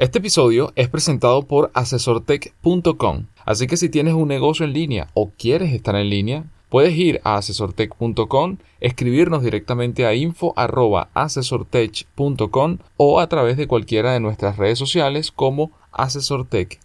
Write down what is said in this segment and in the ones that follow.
Este episodio es presentado por asesortech.com, así que si tienes un negocio en línea o quieres estar en línea, puedes ir a asesortech.com, escribirnos directamente a info@asesortech.com o a través de cualquiera de nuestras redes sociales como asesortechla.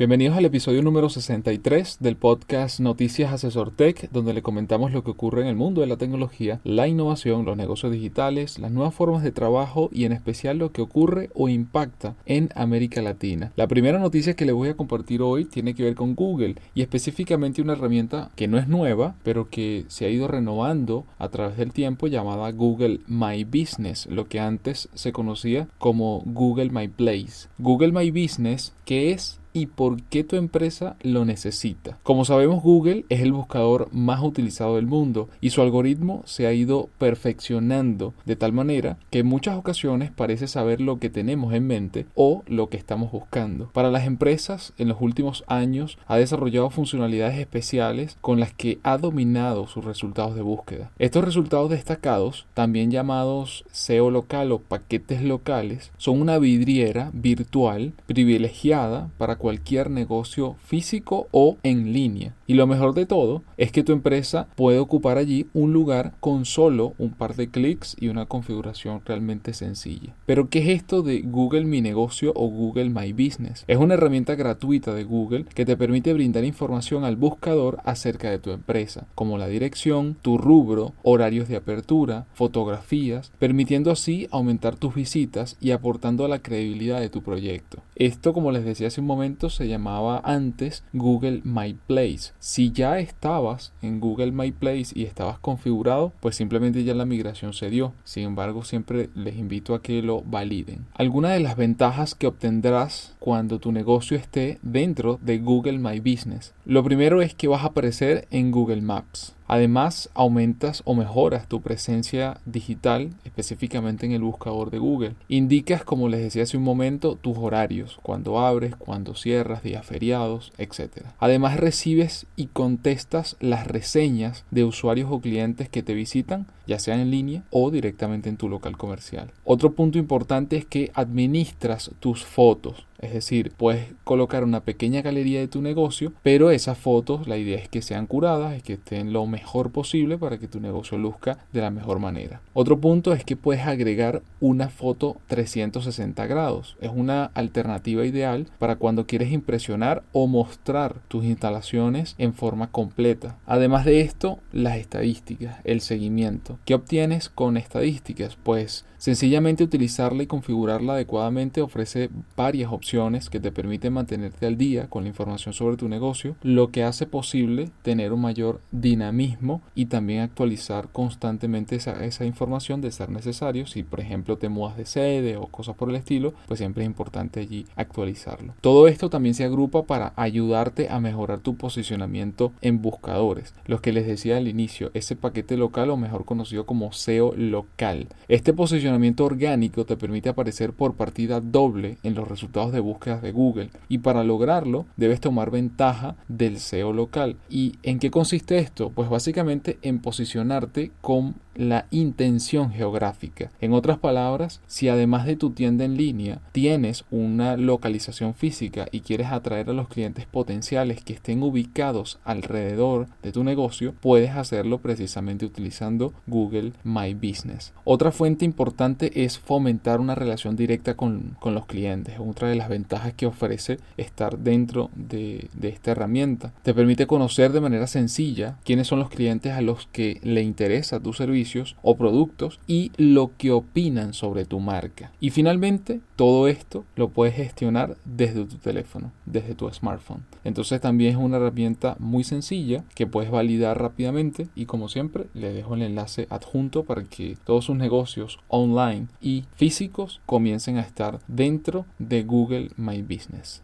Bienvenidos al episodio número 63 del podcast Noticias Asesor Tech, donde le comentamos lo que ocurre en el mundo de la tecnología, la innovación, los negocios digitales, las nuevas formas de trabajo y en especial lo que ocurre o impacta en América Latina. La primera noticia que le voy a compartir hoy tiene que ver con Google y específicamente una herramienta que no es nueva, pero que se ha ido renovando a través del tiempo llamada Google My Business, lo que antes se conocía como Google My Place. Google My Business, que es y por qué tu empresa lo necesita. Como sabemos, Google es el buscador más utilizado del mundo y su algoritmo se ha ido perfeccionando de tal manera que en muchas ocasiones parece saber lo que tenemos en mente o lo que estamos buscando. Para las empresas, en los últimos años ha desarrollado funcionalidades especiales con las que ha dominado sus resultados de búsqueda. Estos resultados destacados, también llamados SEO local o paquetes locales, son una vidriera virtual privilegiada para cualquier negocio físico o en línea. Y lo mejor de todo es que tu empresa puede ocupar allí un lugar con solo un par de clics y una configuración realmente sencilla. Pero ¿qué es esto de Google Mi Negocio o Google My Business? Es una herramienta gratuita de Google que te permite brindar información al buscador acerca de tu empresa, como la dirección, tu rubro, horarios de apertura, fotografías, permitiendo así aumentar tus visitas y aportando a la credibilidad de tu proyecto. Esto, como les decía hace un momento, se llamaba antes Google My Place. Si ya estabas en Google My Place y estabas configurado, pues simplemente ya la migración se dio. Sin embargo, siempre les invito a que lo validen. Algunas de las ventajas que obtendrás cuando tu negocio esté dentro de Google My Business. Lo primero es que vas a aparecer en Google Maps. Además, aumentas o mejoras tu presencia digital, específicamente en el buscador de Google. Indicas, como les decía hace un momento, tus horarios, cuando abres, cuando cierras, días feriados, etc. Además, recibes y contestas las reseñas de usuarios o clientes que te visitan, ya sea en línea o directamente en tu local comercial. Otro punto importante es que administras tus fotos. Es decir, puedes colocar una pequeña galería de tu negocio, pero esas fotos la idea es que sean curadas, y que estén lo mejor posible para que tu negocio luzca de la mejor manera. Otro punto es que puedes agregar una foto 360 grados. Es una alternativa ideal para cuando quieres impresionar o mostrar tus instalaciones en forma completa. Además de esto, las estadísticas, el seguimiento. ¿Qué obtienes con estadísticas? Pues sencillamente utilizarla y configurarla adecuadamente ofrece varias opciones que te permiten mantenerte al día con la información sobre tu negocio, lo que hace posible tener un mayor dinamismo y también actualizar constantemente esa, esa información de ser necesario. Si por ejemplo te mudas de sede o cosas por el estilo, pues siempre es importante allí actualizarlo. Todo esto también se agrupa para ayudarte a mejorar tu posicionamiento en buscadores. Los que les decía al inicio, ese paquete local o mejor conocido como SEO local. Este posicionamiento orgánico te permite aparecer por partida doble en los resultados de búsquedas de Google y para lograrlo debes tomar ventaja del SEO local. ¿Y en qué consiste esto? Pues básicamente en posicionarte con la intención geográfica. En otras palabras, si además de tu tienda en línea tienes una localización física y quieres atraer a los clientes potenciales que estén ubicados alrededor de tu negocio, puedes hacerlo precisamente utilizando Google My Business. Otra fuente importante es fomentar una relación directa con, con los clientes. Otra de las ventajas que ofrece estar dentro de, esta herramienta. Te permite conocer de manera sencilla quiénes son los clientes a los que le interesa tu servicio o productos y lo que opinan sobre tu marca. Y finalmente, todo esto lo puedes gestionar desde tu teléfono, desde tu smartphone. Entonces también es una herramienta muy sencilla que puedes validar rápidamente y como siempre le dejo el enlace adjunto para que todos sus negocios online y físicos comiencen a estar dentro de Google My Business.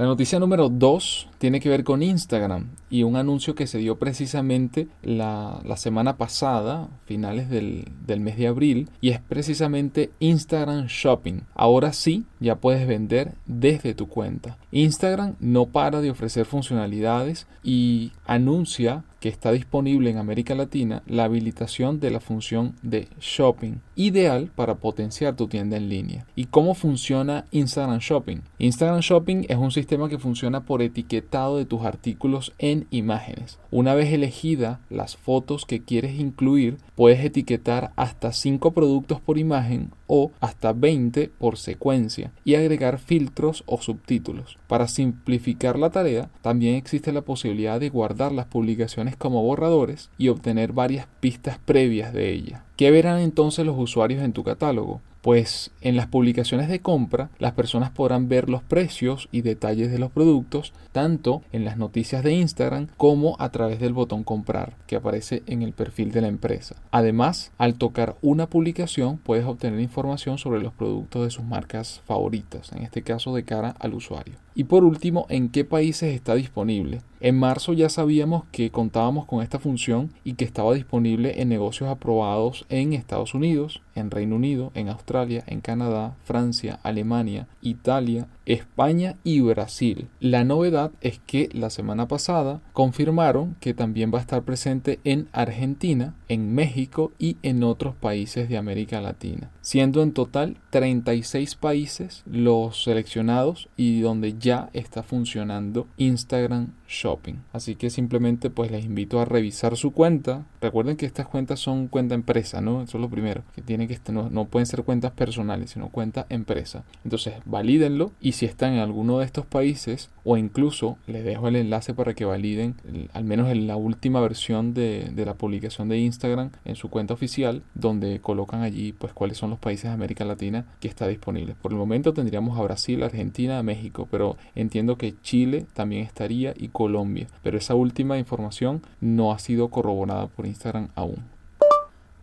La noticia número 2 tiene que ver con Instagram y un anuncio que se dio precisamente la, semana pasada, finales del, del, mes de abril, y es precisamente Instagram Shopping. Ahora sí, ya puedes vender desde tu cuenta. Instagram no para de ofrecer funcionalidades y anuncia que está disponible en América Latina la habilitación de la función de shopping, ideal para potenciar tu tienda en línea. ¿Y cómo funciona Instagram Shopping? Instagram Shopping es un sistema que funciona por etiquetado de tus artículos en imágenes. Una vez elegida las fotos que quieres incluir, puedes etiquetar hasta 5 productos por imagen o hasta 20 por secuencia y agregar filtros o subtítulos. Para simplificar la tarea, también existe la posibilidad de guardar las publicaciones como borradores y obtener varias pistas previas de ella. ¿Qué verán entonces los usuarios en tu catálogo? Pues en las publicaciones de compra las personas podrán ver los precios y detalles de los productos tanto en las noticias de Instagram como a través del botón comprar que aparece en el perfil de la empresa. Además, al tocar una publicación puedes obtener información sobre los productos de sus marcas favoritas, en este caso de cara al usuario. Y por último, ¿en qué países está disponible? En marzo ya sabíamos que contábamos con esta función y que estaba disponible en negocios aprobados en Estados Unidos, en Reino Unido, en Australia, en Canadá, Francia, Alemania, Italia, España y Brasil. La novedad es que la semana pasada confirmaron que también va a estar presente en Argentina, en México y en otros países de América Latina, siendo en total 36 países los seleccionados y donde ya está funcionando Instagram Shopping. Así que simplemente pues les invito a revisar su cuenta. Recuerden que estas cuentas son cuenta empresa, ¿no? Eso es lo primero, que tiene que no, no pueden ser cuentas personales, sino cuenta empresa. Entonces, valídenlo y si están en alguno de estos países o incluso les dejo el enlace para que validen al menos en la última versión de, de, la publicación de Instagram en su cuenta oficial donde colocan allí pues cuáles son los países de América Latina que está disponible. Por el momento tendríamos a Brasil, Argentina, México, pero entiendo que Chile también estaría y Colombia, pero esa última información no ha sido corroborada por Instagram aún.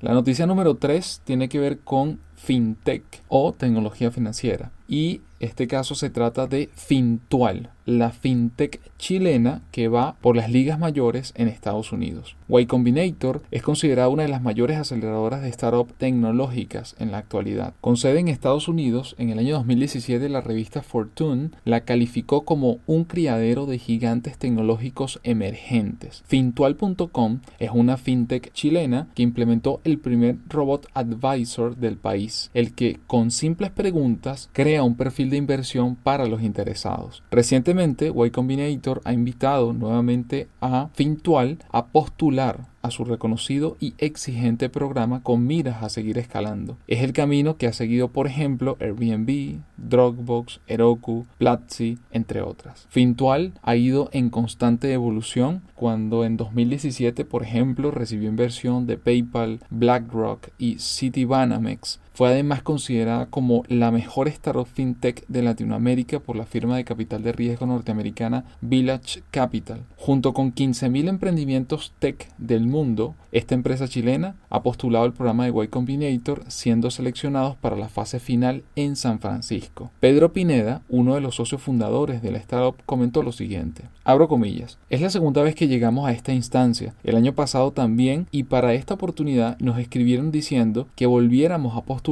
La noticia número 3 tiene que ver con fintech o tecnología financiera y este caso se trata de Fintual, la fintech chilena que va por las ligas mayores en Estados Unidos. Y Combinator es considerada una de las mayores aceleradoras de startups tecnológicas en la actualidad. Con sede en Estados Unidos, en el año 2017 la revista Fortune la calificó como un criadero de gigantes tecnológicos emergentes. Fintual.com es una fintech chilena que implementó el primer robot advisor del país, el que con simples preguntas crea un perfil de inversión para los interesados. Recientemente, Y Combinator ha invitado nuevamente a Fintual a postular a su reconocido y exigente programa con miras a seguir escalando. Es el camino que ha seguido, por ejemplo, Airbnb, Dropbox, Heroku, Platzi, entre otras. Fintual ha ido en constante evolución cuando en 2017, por ejemplo, recibió inversión de PayPal, BlackRock y Citibanamex. Fue además considerada como la mejor startup fintech de Latinoamérica por la firma de capital de riesgo norteamericana Village Capital. Junto con 15.000 emprendimientos tech del mundo, esta empresa chilena ha postulado el programa de Y Combinator siendo seleccionados para la fase final en San Francisco. Pedro Pineda, uno de los socios fundadores de la startup, comentó lo siguiente. Abro comillas. Es la segunda vez que llegamos a esta instancia. El año pasado también y para esta oportunidad nos escribieron diciendo que volviéramos a postular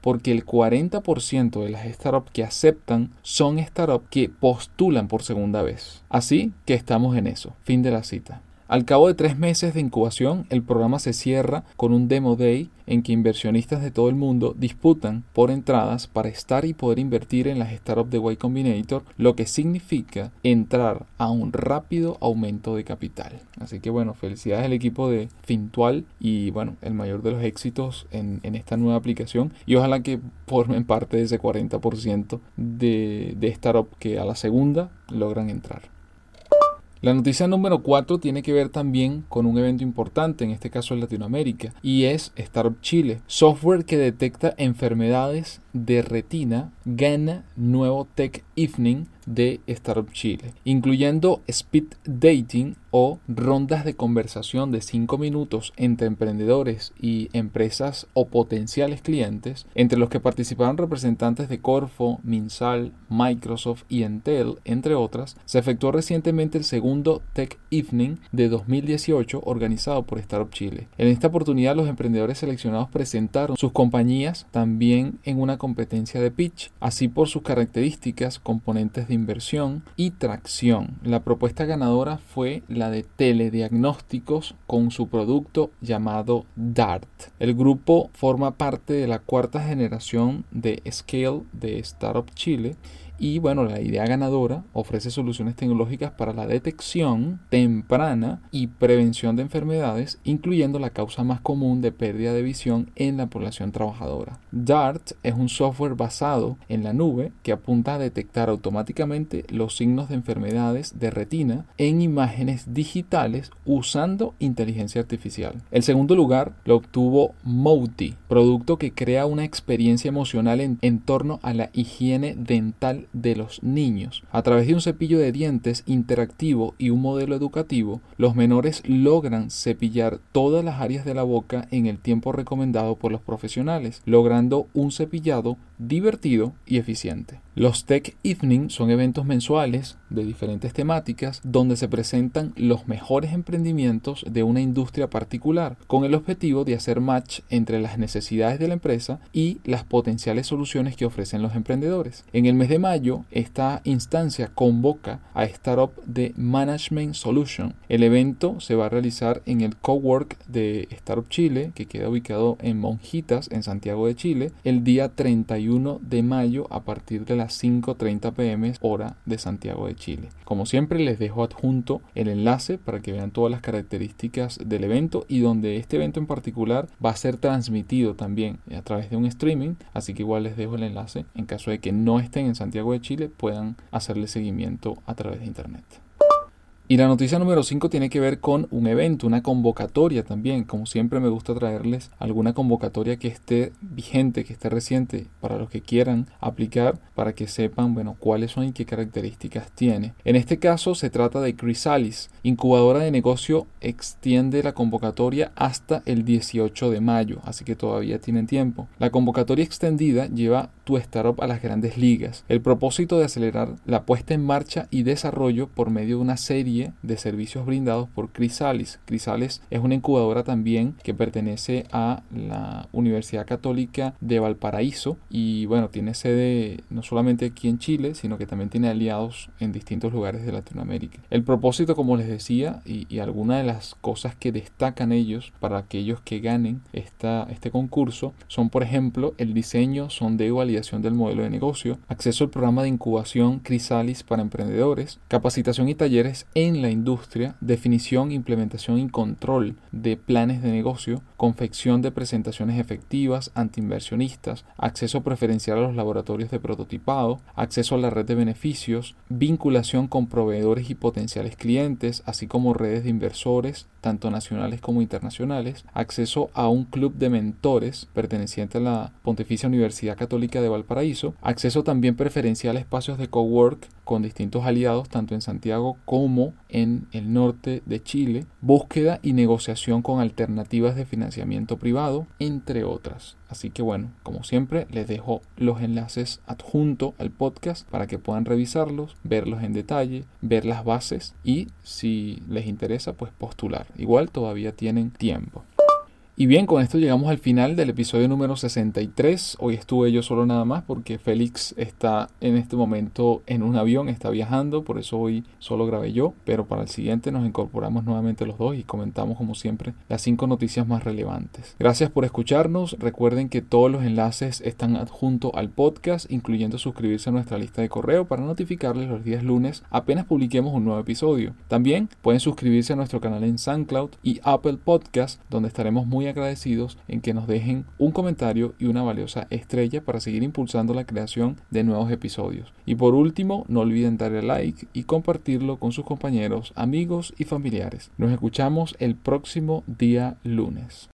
porque el 40% de las startups que aceptan son startups que postulan por segunda vez. Así que estamos en eso. Fin de la cita. Al cabo de tres meses de incubación, el programa se cierra con un Demo Day en que inversionistas de todo el mundo disputan por entradas para estar y poder invertir en las startups de Y Combinator, lo que significa entrar a un rápido aumento de capital. Así que bueno, felicidades al equipo de Fintual y bueno, el mayor de los éxitos en, esta nueva aplicación y ojalá que formen parte de ese 40% de, de startup que a la segunda logran entrar. La noticia número 4 tiene que ver también con un evento importante, en este caso en Latinoamérica, y es Startup Chile, software que detecta enfermedades de retina gana nuevo Tech Evening de Startup Chile, incluyendo speed dating o rondas de conversación de 5 minutos entre emprendedores y empresas o potenciales clientes, entre los que participaron representantes de Corfo, Minsal, Microsoft y Intel, entre otras, se efectuó recientemente el segundo Tech Evening de 2018 organizado por Startup Chile. En esta oportunidad los emprendedores seleccionados presentaron sus compañías también en una competencia de pitch, así por sus características, componentes de inversión y tracción. La propuesta ganadora fue la de telediagnósticos con su producto llamado DART. El grupo forma parte de la cuarta generación de Scale de Startup Chile y bueno, la idea ganadora ofrece soluciones tecnológicas para la detección temprana y prevención de enfermedades, incluyendo la causa más común de pérdida de visión en la población trabajadora. DART es un software basado en la nube que apunta a detectar automáticamente los signos de enfermedades de retina en imágenes digitales usando inteligencia artificial. El segundo lugar lo obtuvo Mouti, producto que crea una experiencia emocional en, en torno a la higiene dental de los niños. A través de un cepillo de dientes interactivo y un modelo educativo, los menores logran cepillar todas las áreas de la boca en el tiempo recomendado por los profesionales, logrando un cepillado divertido y eficiente. Los Tech Evening son eventos mensuales de diferentes temáticas donde se presentan los mejores emprendimientos de una industria particular, con el objetivo de hacer match entre las necesidades de la empresa y las potenciales soluciones que ofrecen los emprendedores. En el mes de mayo, esta instancia convoca a Startup de Management Solution. El evento se va a realizar en el Cowork de Startup Chile, que queda ubicado en Monjitas, en Santiago de Chile, el día 31 de mayo a partir de las 5.30 pm hora de Santiago de Chile. Como siempre les dejo adjunto el enlace para que vean todas las características del evento y donde este evento en particular va a ser transmitido también a través de un streaming, así que igual les dejo el enlace en caso de que no estén en Santiago de Chile puedan hacerle seguimiento a través de internet. Y la noticia número 5 tiene que ver con un evento, una convocatoria también. Como siempre me gusta traerles alguna convocatoria que esté vigente, que esté reciente, para los que quieran aplicar, para que sepan, bueno, cuáles son y qué características tiene. En este caso se trata de Chrysalis, incubadora de negocio, extiende la convocatoria hasta el 18 de mayo, así que todavía tienen tiempo. La convocatoria extendida lleva tu startup a las grandes ligas. El propósito de acelerar la puesta en marcha y desarrollo por medio de una serie de servicios brindados por Crisalis. Crisalis es una incubadora también que pertenece a la Universidad Católica de Valparaíso y bueno, tiene sede no solamente aquí en Chile, sino que también tiene aliados en distintos lugares de Latinoamérica. El propósito, como les decía, y, y algunas de las cosas que destacan ellos para aquellos que ganen esta, este concurso son, por ejemplo, el diseño, sondeo, validación del modelo de negocio, acceso al programa de incubación Crisalis para emprendedores, capacitación y talleres en en la industria, definición, implementación y control de planes de negocio, confección de presentaciones efectivas antiinversionistas, acceso preferencial a los laboratorios de prototipado, acceso a la red de beneficios, vinculación con proveedores y potenciales clientes, así como redes de inversores, tanto nacionales como internacionales, acceso a un club de mentores perteneciente a la Pontificia Universidad Católica de Valparaíso, acceso también preferencial a espacios de cowork con distintos aliados tanto en Santiago como en el norte de Chile, búsqueda y negociación con alternativas de financiamiento privado, entre otras. Así que bueno, como siempre, les dejo los enlaces adjunto al podcast para que puedan revisarlos, verlos en detalle, ver las bases y si les interesa, pues postular. Igual todavía tienen tiempo. Y bien, con esto llegamos al final del episodio número 63. Hoy estuve yo solo nada más porque Félix está en este momento en un avión, está viajando, por eso hoy solo grabé yo, pero para el siguiente nos incorporamos nuevamente los dos y comentamos como siempre las cinco noticias más relevantes. Gracias por escucharnos, recuerden que todos los enlaces están adjuntos al podcast, incluyendo suscribirse a nuestra lista de correo para notificarles los días lunes apenas publiquemos un nuevo episodio. También pueden suscribirse a nuestro canal en SoundCloud y Apple Podcast, donde estaremos muy agradecidos en que nos dejen un comentario y una valiosa estrella para seguir impulsando la creación de nuevos episodios. Y por último, no olviden darle like y compartirlo con sus compañeros, amigos y familiares. Nos escuchamos el próximo día lunes.